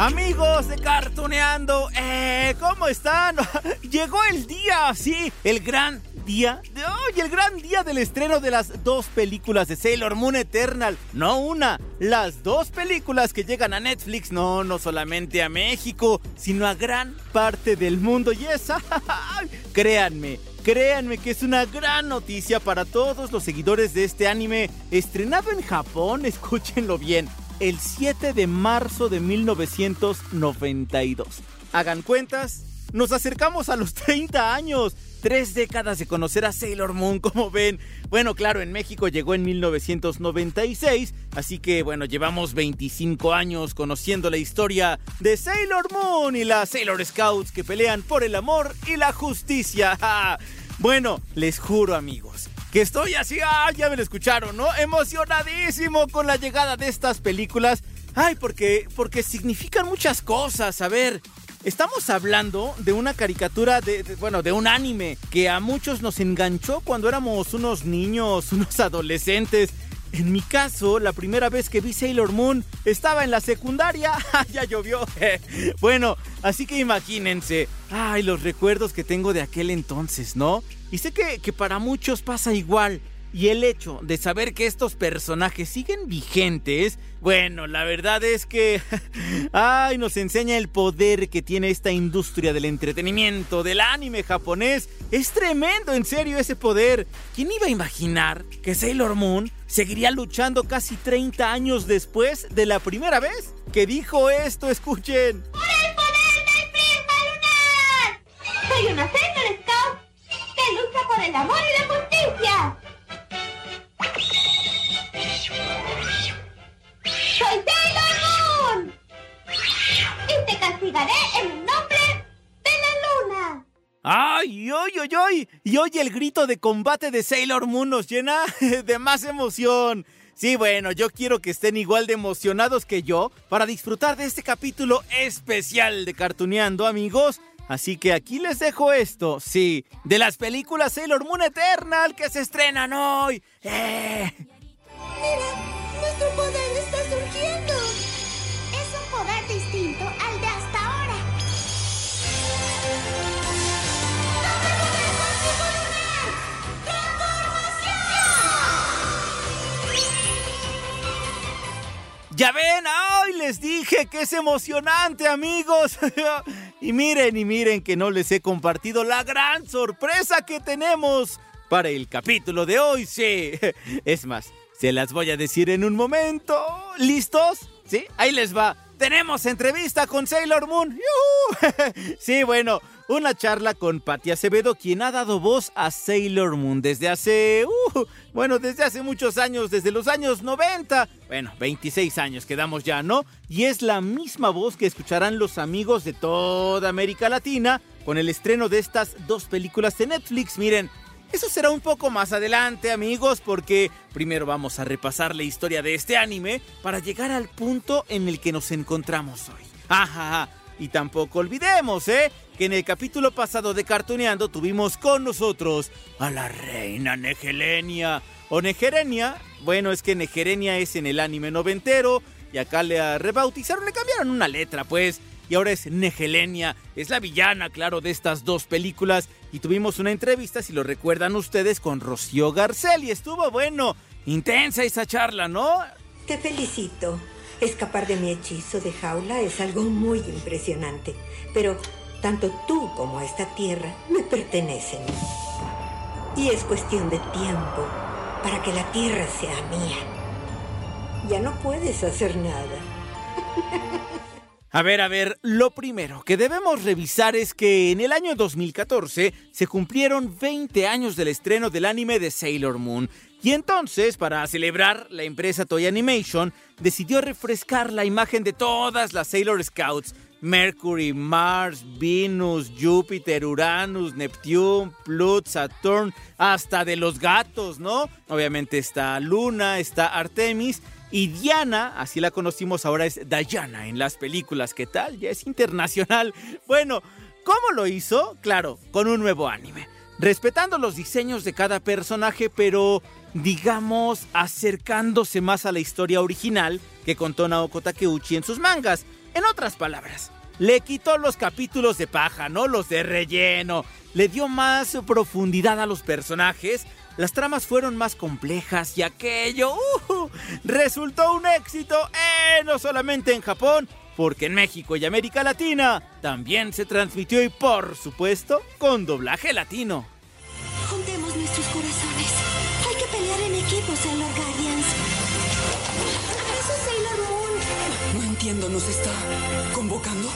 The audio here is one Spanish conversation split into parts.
Amigos de Cartuneando, eh, ¿cómo están? Llegó el día, sí, el gran día de hoy, el gran día del estreno de las dos películas de Sailor Moon Eternal. No una, las dos películas que llegan a Netflix, no, no solamente a México, sino a gran parte del mundo. Y esa, créanme, Créanme que es una gran noticia para todos los seguidores de este anime estrenado en Japón, escúchenlo bien, el 7 de marzo de 1992. Hagan cuentas, nos acercamos a los 30 años. Tres décadas de conocer a Sailor Moon, como ven. Bueno, claro, en México llegó en 1996, así que bueno, llevamos 25 años conociendo la historia de Sailor Moon y las Sailor Scouts que pelean por el amor y la justicia. bueno, les juro amigos, que estoy así, ah, ya me lo escucharon, ¿no? Emocionadísimo con la llegada de estas películas. Ay, porque, porque significan muchas cosas. A ver, estamos hablando de una caricatura, de, de- bueno, de un anime que a muchos nos enganchó cuando éramos unos niños, unos adolescentes. En mi caso, la primera vez que vi Sailor Moon estaba en la secundaria. ya llovió. bueno, así que imagínense. Ay, los recuerdos que tengo de aquel entonces, ¿no? Y sé que, que para muchos pasa igual. Y el hecho de saber que estos personajes siguen vigentes, bueno, la verdad es que, ay, nos enseña el poder que tiene esta industria del entretenimiento, del anime japonés. Es tremendo, en serio, ese poder. ¿Quién iba a imaginar que Sailor Moon seguiría luchando casi 30 años después de la primera vez que dijo esto? Escuchen. ¡Por el poder del prisma lunar! Soy una Sailor Scout que lucha por el amor y la El nombre de la luna. ¡Ay, oy, oy, oy! Y hoy el grito de combate de Sailor Moon nos llena de más emoción. Sí, bueno, yo quiero que estén igual de emocionados que yo para disfrutar de este capítulo especial de Cartuneando, amigos. Así que aquí les dejo esto, sí, de las películas Sailor Moon Eternal que se estrenan hoy. ¡Eh! Que es emocionante, amigos. y miren, y miren que no les he compartido la gran sorpresa que tenemos para el capítulo de hoy, sí. Es más, se las voy a decir en un momento. ¿Listos? ¿Sí? Ahí les va. Tenemos entrevista con Sailor Moon. Sí, bueno, una charla con Patti Acevedo, quien ha dado voz a Sailor Moon desde hace, uh, bueno, desde hace muchos años, desde los años 90. Bueno, 26 años quedamos ya, ¿no? Y es la misma voz que escucharán los amigos de toda América Latina con el estreno de estas dos películas de Netflix. Miren, eso será un poco más adelante, amigos, porque primero vamos a repasar la historia de este anime para llegar al punto en el que nos encontramos hoy. Ajá, y tampoco olvidemos, ¿eh? Que en el capítulo pasado de Cartuneando tuvimos con nosotros a la reina Negelenia. O Negerenia, bueno, es que Negerenia es en el anime noventero y acá le rebautizaron, le cambiaron una letra, pues y ahora es Negelenia. Es la villana, claro, de estas dos películas. Y tuvimos una entrevista, si lo recuerdan ustedes, con Rocío Garcel. Y estuvo bueno, intensa esa charla, ¿no? Te felicito. Escapar de mi hechizo de jaula es algo muy impresionante. Pero tanto tú como esta tierra me pertenecen. Y es cuestión de tiempo para que la tierra sea mía. Ya no puedes hacer nada. A ver, a ver, lo primero que debemos revisar es que en el año 2014 se cumplieron 20 años del estreno del anime de Sailor Moon. Y entonces, para celebrar, la empresa Toy Animation decidió refrescar la imagen de todas las Sailor Scouts. Mercury, Mars, Venus, Júpiter, Uranus, Neptune, Pluto, Saturn, hasta de los gatos, ¿no? Obviamente está Luna, está Artemis y Diana, así la conocimos ahora, es Diana en las películas. ¿Qué tal? Ya es internacional. Bueno, ¿cómo lo hizo? Claro, con un nuevo anime. Respetando los diseños de cada personaje, pero digamos acercándose más a la historia original que contó Naoko Takeuchi en sus mangas. En otras palabras, le quitó los capítulos de paja, no los de relleno. Le dio más profundidad a los personajes las tramas fueron más complejas y aquello uh, resultó un éxito, eh, no solamente en Japón, porque en México y América Latina también se transmitió y por supuesto con doblaje latino. Juntemos nuestros corazones. Hay que pelear en equipo, Sailor Guardians. Entiendo, ¿nos está convocando?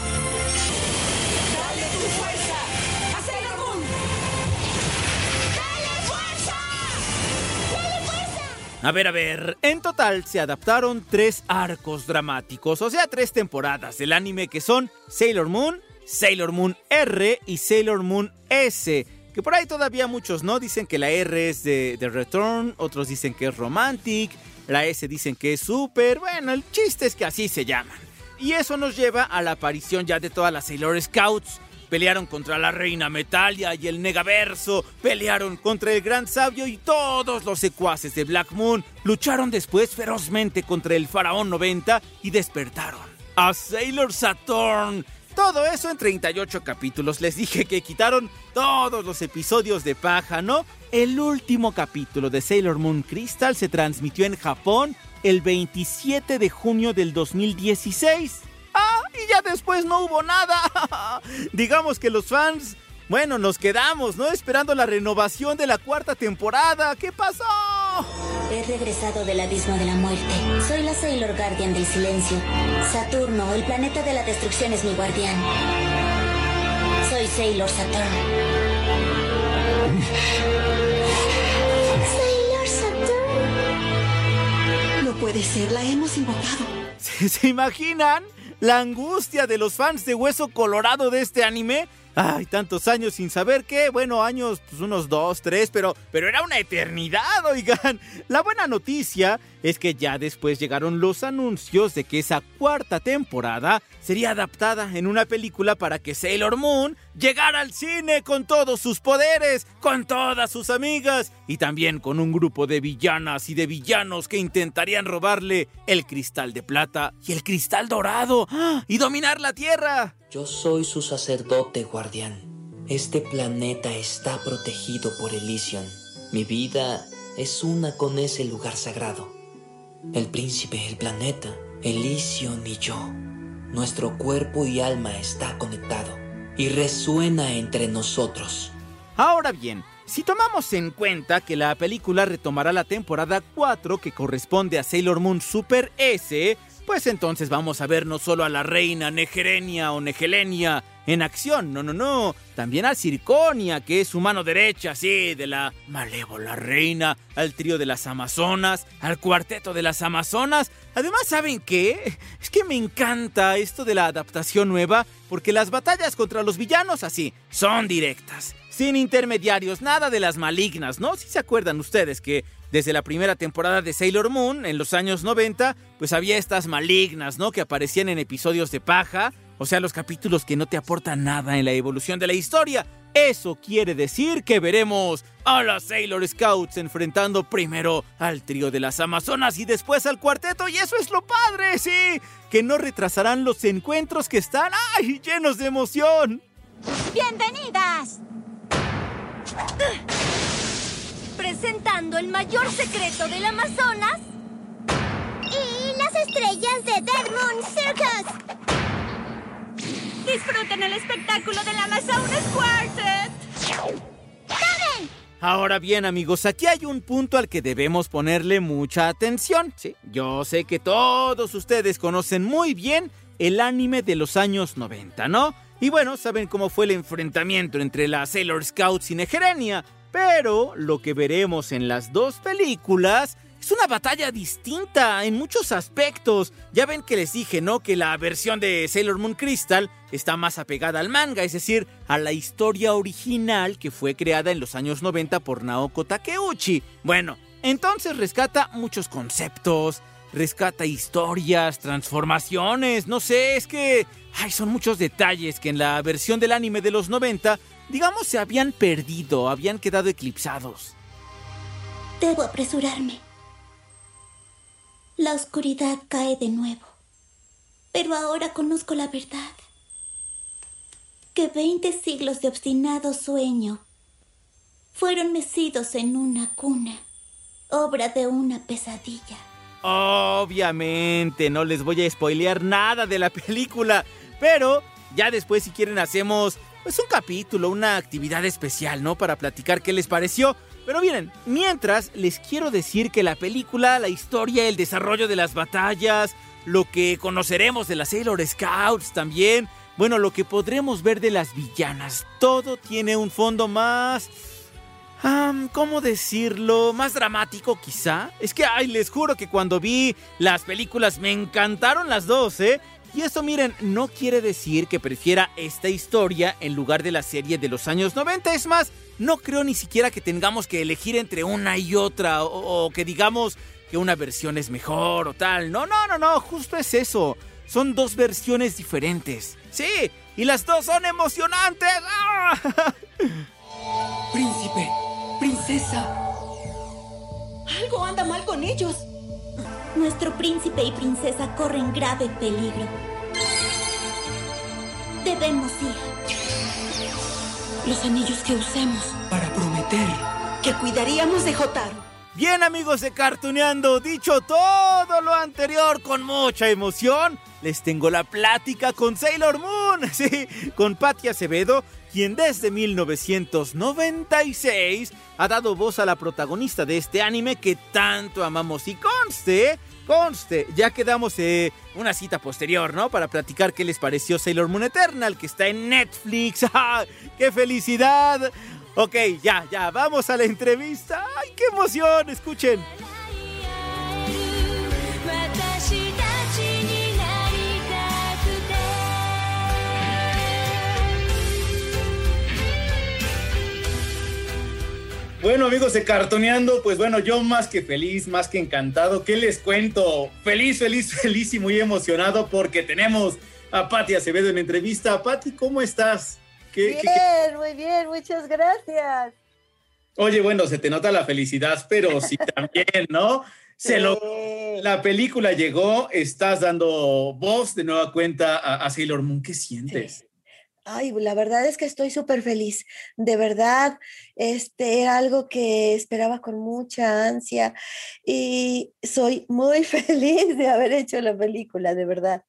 A ver, a ver, en total se adaptaron tres arcos dramáticos, o sea, tres temporadas del anime que son Sailor Moon, Sailor Moon R y Sailor Moon S. Que por ahí todavía muchos no dicen que la R es de, de Return, otros dicen que es Romantic, la S dicen que es Super. Bueno, el chiste es que así se llaman. Y eso nos lleva a la aparición ya de todas las Sailor Scouts, Pelearon contra la reina Metalia y el Negaverso. Pelearon contra el Gran Sabio y todos los secuaces de Black Moon. Lucharon después ferozmente contra el Faraón 90 y despertaron a Sailor Saturn. Todo eso en 38 capítulos. Les dije que quitaron todos los episodios de paja, ¿no? El último capítulo de Sailor Moon Crystal se transmitió en Japón el 27 de junio del 2016. ¡Ah! Y ya después no hubo nada. Digamos que los fans, bueno, nos quedamos, ¿no? Esperando la renovación de la cuarta temporada. ¿Qué pasó? He regresado del abismo de la muerte. Soy la Sailor Guardian del silencio. Saturno, el planeta de la destrucción, es mi guardián. Soy Sailor Saturn. Sailor Saturn. No puede ser, la hemos invocado. ¿Se, se imaginan? la angustia de los fans de Hueso Colorado de este anime. Ay, tantos años sin saber qué. Bueno, años, pues unos dos, tres, pero, pero era una eternidad, oigan. La buena noticia es que ya después llegaron los anuncios de que esa cuarta temporada sería adaptada en una película para que Sailor Moon llegara al cine con todos sus poderes, con todas sus amigas y también con un grupo de villanas y de villanos que intentarían robarle el cristal de plata y el cristal dorado ¡ah! y dominar la Tierra. Yo soy su sacerdote guardián. Este planeta está protegido por Elysion. Mi vida es una con ese lugar sagrado. El príncipe, el planeta, Elysion y yo. Nuestro cuerpo y alma está conectado y resuena entre nosotros. Ahora bien, si tomamos en cuenta que la película retomará la temporada 4 que corresponde a Sailor Moon Super S, pues entonces vamos a ver no solo a la reina Negerenia o Negelenia en acción, no, no, no, también a Circonia, que es su mano derecha, sí, de la malévola reina, al trío de las Amazonas, al cuarteto de las Amazonas. Además, ¿saben qué? Es que me encanta esto de la adaptación nueva, porque las batallas contra los villanos así son directas sin intermediarios, nada de las malignas, ¿no? Si se acuerdan ustedes que desde la primera temporada de Sailor Moon, en los años 90, pues había estas malignas, ¿no? Que aparecían en episodios de paja, o sea, los capítulos que no te aportan nada en la evolución de la historia. Eso quiere decir que veremos a las Sailor Scouts enfrentando primero al trío de las Amazonas y después al cuarteto, y eso es lo padre, sí, que no retrasarán los encuentros que están, ¡ay!, llenos de emoción. ¡Bienvenidas! Presentando el mayor secreto del Amazonas. Y las estrellas de Dead Moon Circus. Disfruten el espectáculo del Amazonas Quartet. ¡Saben! Ahora bien, amigos, aquí hay un punto al que debemos ponerle mucha atención. Sí, yo sé que todos ustedes conocen muy bien el anime de los años 90, ¿no? Y bueno, saben cómo fue el enfrentamiento entre las Sailor Scouts y Negerenia, pero lo que veremos en las dos películas es una batalla distinta en muchos aspectos. Ya ven que les dije, ¿no? Que la versión de Sailor Moon Crystal está más apegada al manga, es decir, a la historia original que fue creada en los años 90 por Naoko Takeuchi. Bueno, entonces rescata muchos conceptos, rescata historias, transformaciones, no sé, es que ay, son muchos detalles que en la versión del anime de los 90, digamos, se habían perdido, habían quedado eclipsados. Debo apresurarme. La oscuridad cae de nuevo. Pero ahora conozco la verdad. Que veinte siglos de obstinado sueño fueron mecidos en una cuna, obra de una pesadilla. Obviamente, no les voy a spoilear nada de la película, pero ya después si quieren hacemos pues un capítulo, una actividad especial, ¿no? Para platicar qué les pareció. Pero miren, mientras les quiero decir que la película, la historia, el desarrollo de las batallas, lo que conoceremos de las Sailor Scouts también, bueno, lo que podremos ver de las villanas, todo tiene un fondo más... ¿Cómo decirlo? Más dramático quizá. Es que, ay, les juro que cuando vi las películas me encantaron las dos, ¿eh? Y eso, miren, no quiere decir que prefiera esta historia en lugar de la serie de los años 90. Es más, no creo ni siquiera que tengamos que elegir entre una y otra o, o que digamos que una versión es mejor o tal. No, no, no, no, justo es eso. Son dos versiones diferentes. Sí, y las dos son emocionantes. ¡Ah! Príncipe, princesa. Algo anda mal con ellos. Nuestro príncipe y princesa corren grave peligro. Debemos ir. Los anillos que usemos para prometer Que cuidaríamos de Jotaro. Bien amigos de Cartuneando, dicho todo lo anterior con mucha emoción, les tengo la plática con Sailor Moon, sí, con Patty Acevedo, quien desde 1996 ha dado voz a la protagonista de este anime que tanto amamos y conste, conste, ya quedamos eh, una cita posterior, ¿no? Para platicar qué les pareció Sailor Moon Eternal, que está en Netflix, ¡Ah, ¡qué felicidad! Ok, ya, ya, vamos a la entrevista. ¡Ay, qué emoción! Escuchen. Bueno, amigos de Cartoneando, pues bueno, yo más que feliz, más que encantado. ¿Qué les cuento? Feliz, feliz, feliz y muy emocionado porque tenemos a Patti Acevedo en entrevista. Patti, ¿cómo estás? ¿Qué- bien, qué- qué- muy bien, muchas gracias. Oye, bueno, se te nota la felicidad, pero sí también, ¿no? Se lo... La película llegó, estás dando voz de nueva cuenta a, a Sailor Moon. ¿Qué sientes? Ay, la verdad es que estoy súper feliz. De verdad, este era algo que esperaba con mucha ansia y soy muy feliz de haber hecho la película, de verdad.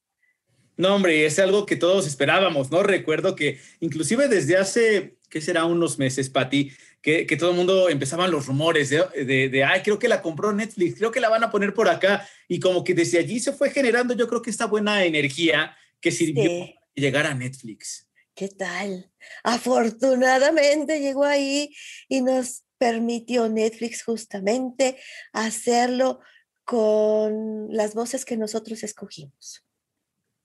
No, hombre, es algo que todos esperábamos, ¿no? Recuerdo que inclusive desde hace, ¿qué será? Unos meses, Pati, que, que todo el mundo empezaban los rumores de, de, de, ay, creo que la compró Netflix, creo que la van a poner por acá. Y como que desde allí se fue generando, yo creo que esta buena energía que sirvió Sí. para llegar a Netflix. ¿Qué tal? Afortunadamente llegó ahí y nos permitió Netflix justamente hacerlo con las voces que nosotros escogimos.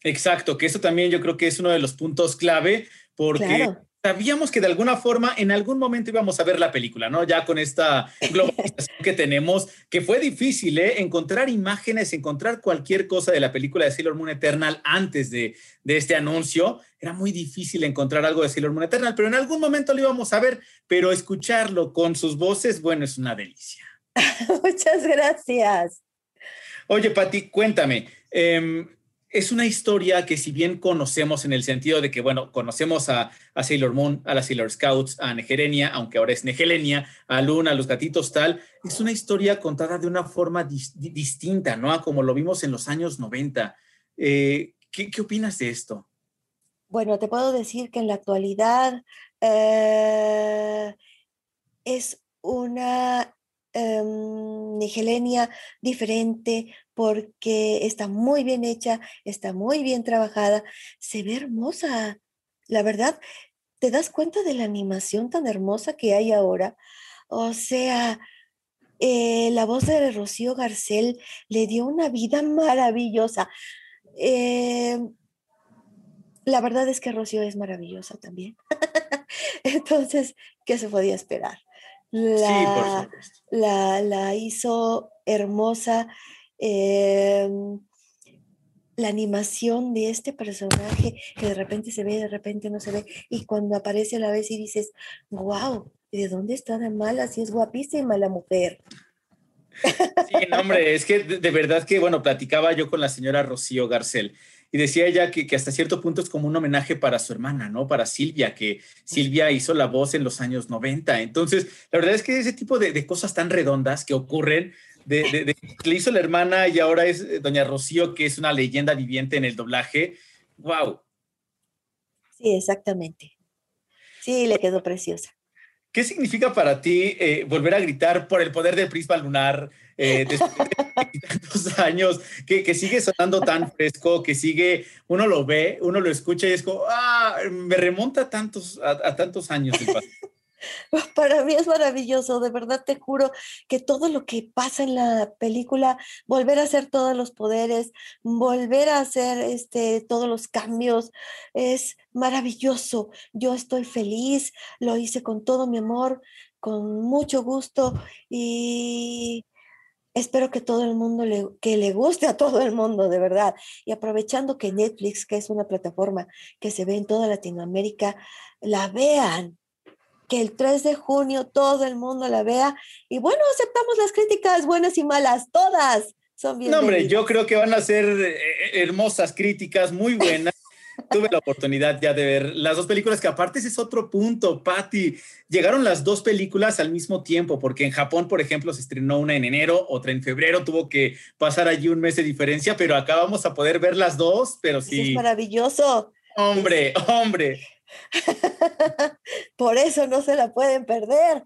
Exacto, que eso también yo creo que es uno de los puntos clave, porque Claro. sabíamos que de alguna forma en algún momento íbamos a ver la película, ¿no? Ya con esta globalización que tenemos, que fue difícil, ¿eh? Encontrar imágenes, encontrar cualquier cosa de la película de Sailor Moon Eternal antes de, de este anuncio, era muy difícil encontrar algo de Sailor Moon Eternal, pero en algún momento lo íbamos a ver, pero escucharlo con sus voces, bueno, es una delicia. Muchas gracias. Oye, Pati, cuéntame. em, es una historia que si bien conocemos en el sentido de que, bueno, conocemos a, Sailor Moon, a las Sailor Scouts, a Negerenia, aunque ahora es Negelenia, a Luna, a los gatitos tal, es una historia contada de una forma dis- di- distinta, ¿no? Como lo vimos en los años 90. Eh, ¿qué, ¿Qué opinas de esto? Bueno, te puedo decir que en la actualidad eh, es una em, Nigelenia diferente porque está muy bien hecha, está muy bien trabajada, se ve hermosa. La verdad, ¿te das cuenta de la animación tan hermosa que hay ahora? O sea, eh, la voz de Rocío Garcel le dio una vida maravillosa. Eh, la verdad es que Rocío es maravillosa también. Entonces, ¿qué se podía esperar? La, la, la hizo hermosa. Em, la animación de este personaje que de repente se ve, de repente no se ve, y cuando aparece a la vez y dices, wow, ¿de dónde está de mala? Si es guapísima la mujer. Sí, no, hombre, es que de, de, verdad que, bueno, platicaba yo con la señora Rocío Garcel y decía ella que, que, hasta cierto punto es como un homenaje para su hermana, ¿no? Para Silvia, que Silvia hizo la voz en los años 90. Entonces, la verdad es que ese tipo de, de cosas tan redondas que ocurren, de, de, le hizo la hermana y ahora es eh, doña Rocío, que es una leyenda viviente en el doblaje. ¡Wow! Sí, exactamente. Sí, le quedó preciosa. ¿Qué significa para ti eh, volver a gritar por el poder del prisma lunar eh, después de tantos años, que, que, sigue sonando tan fresco, que sigue, uno lo ve, uno lo escucha y es como, ah, me remonta a tantos, a, a tantos años. Para mí es maravilloso, de verdad te juro que todo lo que pasa en la película, volver a hacer todos los poderes, volver a hacer este, todos los cambios, es maravilloso. Yo estoy feliz, lo hice con todo mi amor, con mucho gusto y espero que todo el mundo le, que le guste a todo el mundo, de verdad. Y aprovechando que Netflix, que es una plataforma que se ve en toda Latinoamérica, la vean que el 3 de junio todo el mundo la vea. Y bueno, aceptamos las críticas buenas y malas, todas son bien. No, hombre, yo creo que van a ser eh, hermosas críticas, muy buenas. Tuve la oportunidad ya de ver las dos películas, que aparte ese es otro punto, Patty. Llegaron las dos películas al mismo tiempo, porque en Japón, por ejemplo, se estrenó una en enero, otra en febrero, tuvo que pasar allí un mes de diferencia, pero acá vamos a poder ver las dos, pero sí. Es maravilloso. Hombre, hombre. Por eso no se la pueden perder.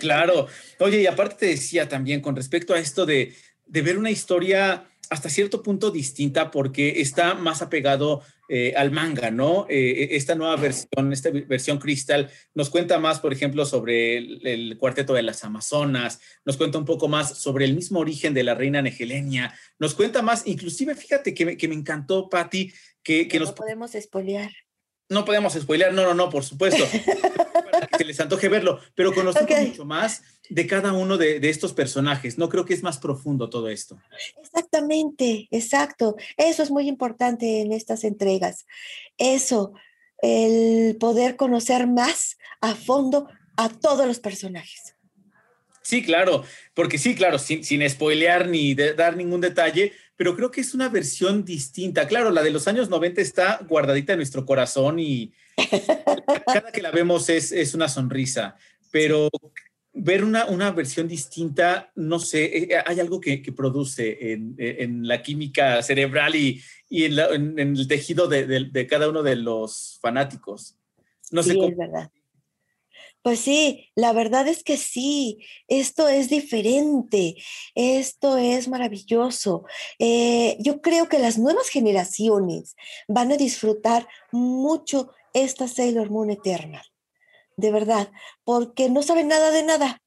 Claro. Oye, y aparte te decía también con respecto a esto de, de ver una historia hasta cierto punto distinta porque está más apegado eh, al manga, ¿no? Eh, esta nueva versión, esta versión Crystal, nos cuenta más, por ejemplo, sobre el, el, cuarteto de las Amazonas, nos cuenta un poco más sobre el mismo origen de la reina Negelenia, nos cuenta más, inclusive fíjate que me, que me encantó, Patti, que, que no nos... podemos espolear. No podemos spoilear, no, no, no, por supuesto. para que se les antoje verlo, pero conozco okay. mucho más de cada uno de, de, estos personajes. No creo que es más profundo todo esto. Exactamente, exacto. Eso es muy importante en estas entregas. Eso, el poder conocer más a fondo a todos los personajes. Sí, claro, porque sí, claro, sin, sin spoilear ni de, dar ningún detalle, pero creo que es una versión distinta. Claro, la de los años 90 está guardadita en nuestro corazón y cada que la vemos es, es una sonrisa, pero ver una, una, versión distinta, no sé, hay algo que, que produce en, en, la química cerebral y, y en, la, en, en, el tejido de, de, de, cada uno de los fanáticos. No sí, sé cómo. Es verdad. Pues sí, la verdad es que sí, esto es diferente, esto es maravilloso. Eh, yo creo que las nuevas generaciones van a disfrutar mucho esta Sailor Moon Eternal, de verdad, porque no saben nada de nada.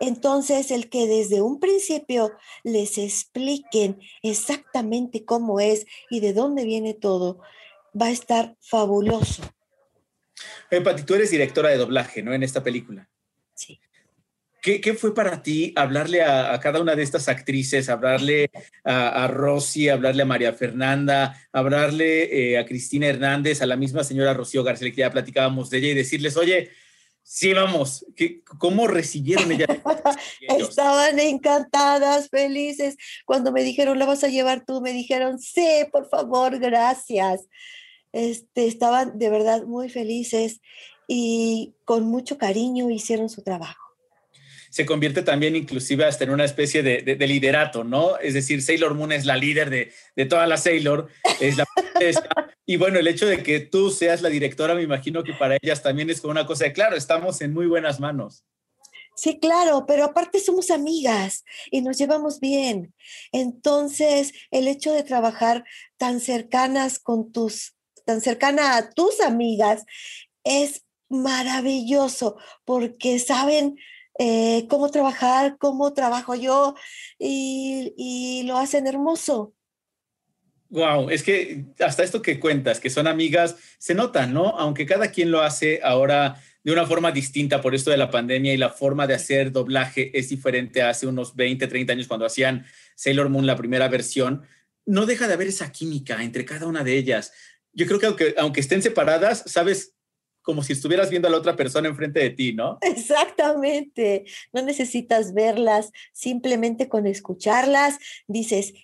Entonces, el que desde un principio les expliquen exactamente cómo es y de dónde viene todo, va a estar fabuloso. Eh, Pati, tú eres directora de doblaje, ¿no? En esta película. Sí. ¿Qué, qué fue para ti hablarle a, a, cada una de estas actrices, hablarle a, a Rosy, hablarle a María Fernanda, hablarle eh, a Cristina Hernández, a la misma señora Rocío García, que ya platicábamos de ella, y decirles, oye, sí, vamos, ¿qué, ¿cómo recibieron ella? Estaban encantadas, felices. Cuando me dijeron, la vas a llevar tú, me dijeron, sí, por favor, gracias este, estaban de verdad muy felices y con mucho cariño hicieron su trabajo. Se convierte también inclusive hasta en una especie de, de, de liderato, ¿no? Es decir, Sailor Moon es la líder de, de toda la Sailor, es la y bueno, el hecho de que tú seas la directora, me imagino que para ellas también es como una cosa de, claro, estamos en muy buenas manos. Sí, claro, pero aparte somos amigas y nos llevamos bien. Entonces, el hecho de trabajar tan cercanas con tus, tan cercana a tus amigas es maravilloso porque saben eh, cómo trabajar, cómo trabajo yo y, y lo hacen hermoso. Wow, es que hasta esto que cuentas, que son amigas, se nota, ¿no? Aunque cada quien lo hace ahora de una forma distinta por esto de la pandemia y la forma de hacer doblaje es diferente a hace unos 20, 30 años cuando hacían Sailor Moon la primera versión, no deja de haber esa química entre cada una de ellas. Yo creo que aunque, aunque estén separadas, sabes como si estuvieras viendo a la otra persona enfrente de ti, ¿no? Exactamente. No necesitas verlas, simplemente con escucharlas dices,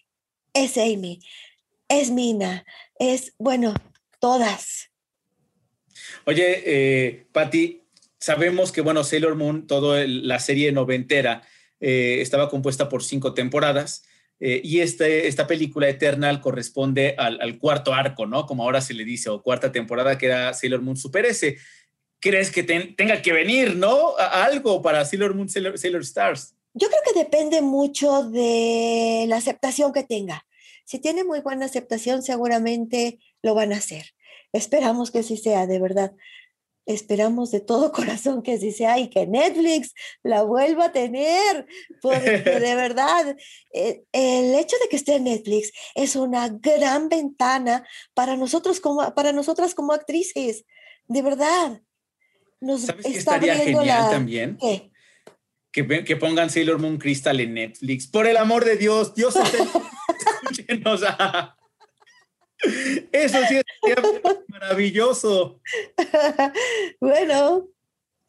es Amy, es Mina, es, bueno, todas. Oye, eh, Patti, sabemos que, bueno, Sailor Moon, toda la serie noventera, eh, estaba compuesta por cinco temporadas. Eh, y este, esta película Eternal corresponde al, cuarto arco, ¿no? Como ahora se le dice, o cuarta temporada que era Sailor Moon Super S. ¿Crees que tenga que venir, ¿no? algo para Sailor Moon, Sailor, Stars. Yo creo que depende mucho de la aceptación que tenga. Si tiene muy buena aceptación, seguramente lo van a hacer. Esperamos que así sea, de verdad esperamos de todo corazón que así sea y que Netflix la vuelva a tener, porque de verdad, eh, el hecho de que esté en Netflix es una gran ventana para nosotros como, para nosotras como actrices, de verdad. Nos ¿Sabes estaría genial también? Que, que, pongan Sailor Moon Crystal en Netflix. Por el amor de Dios, Dios escúchenos. Eso sí es maravilloso. bueno,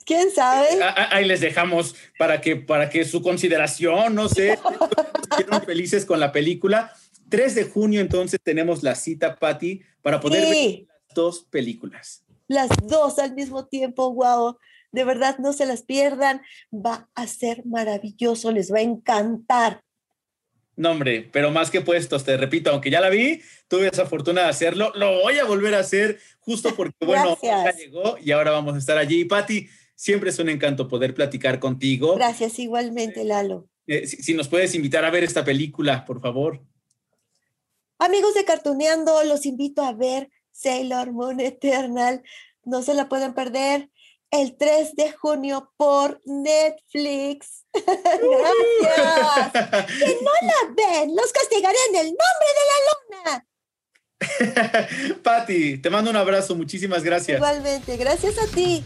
quién sabe. Ahí les dejamos para que, para que su consideración, no sé, estén felices con la película. 3 de junio entonces tenemos la cita, Patty, para poder ver las dos películas. Las dos al mismo tiempo, wow. De verdad, no se las pierdan. Va a ser maravilloso, les va a encantar. No, hombre, pero más que puestos, te repito, aunque ya la vi, tuve esa fortuna de hacerlo, lo voy a volver a hacer justo porque, bueno, ya llegó y ahora vamos a estar allí. Patti, siempre es un encanto poder platicar contigo. Gracias, igualmente, Lalo. Eh, si, nos puedes invitar a ver esta película, por favor. Amigos de Cartuneando, los invito a ver Sailor Moon Eternal. No se la pueden perder el 3 de junio por Netflix. Gracias. que no la ven, los castigaré en el nombre de la luna. Patti, te mando un abrazo, muchísimas gracias. Igualmente, gracias a ti.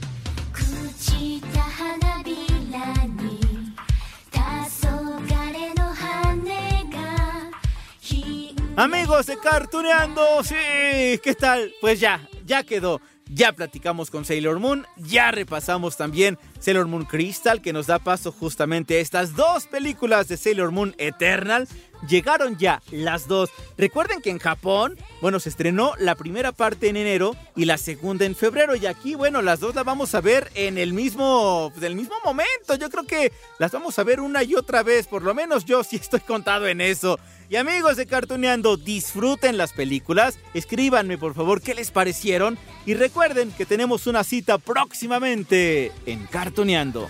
Amigos de Cartuneando, sí, ¿qué tal? Pues ya, ya quedó. Ya platicamos con Sailor Moon, ya repasamos también Sailor Moon Crystal, que nos da paso justamente a estas dos películas de Sailor Moon Eternal. Llegaron ya las dos. Recuerden que en Japón, bueno, se estrenó la primera parte en enero y la segunda en febrero. Y aquí, bueno, las dos las vamos a ver en el mismo, pues, el mismo momento. Yo creo que las vamos a ver una y otra vez. Por lo menos yo sí estoy contado en eso. Y amigos de Cartuneando, disfruten las películas, escríbanme por favor qué les parecieron y recuerden que tenemos una cita próximamente en Cartuneando.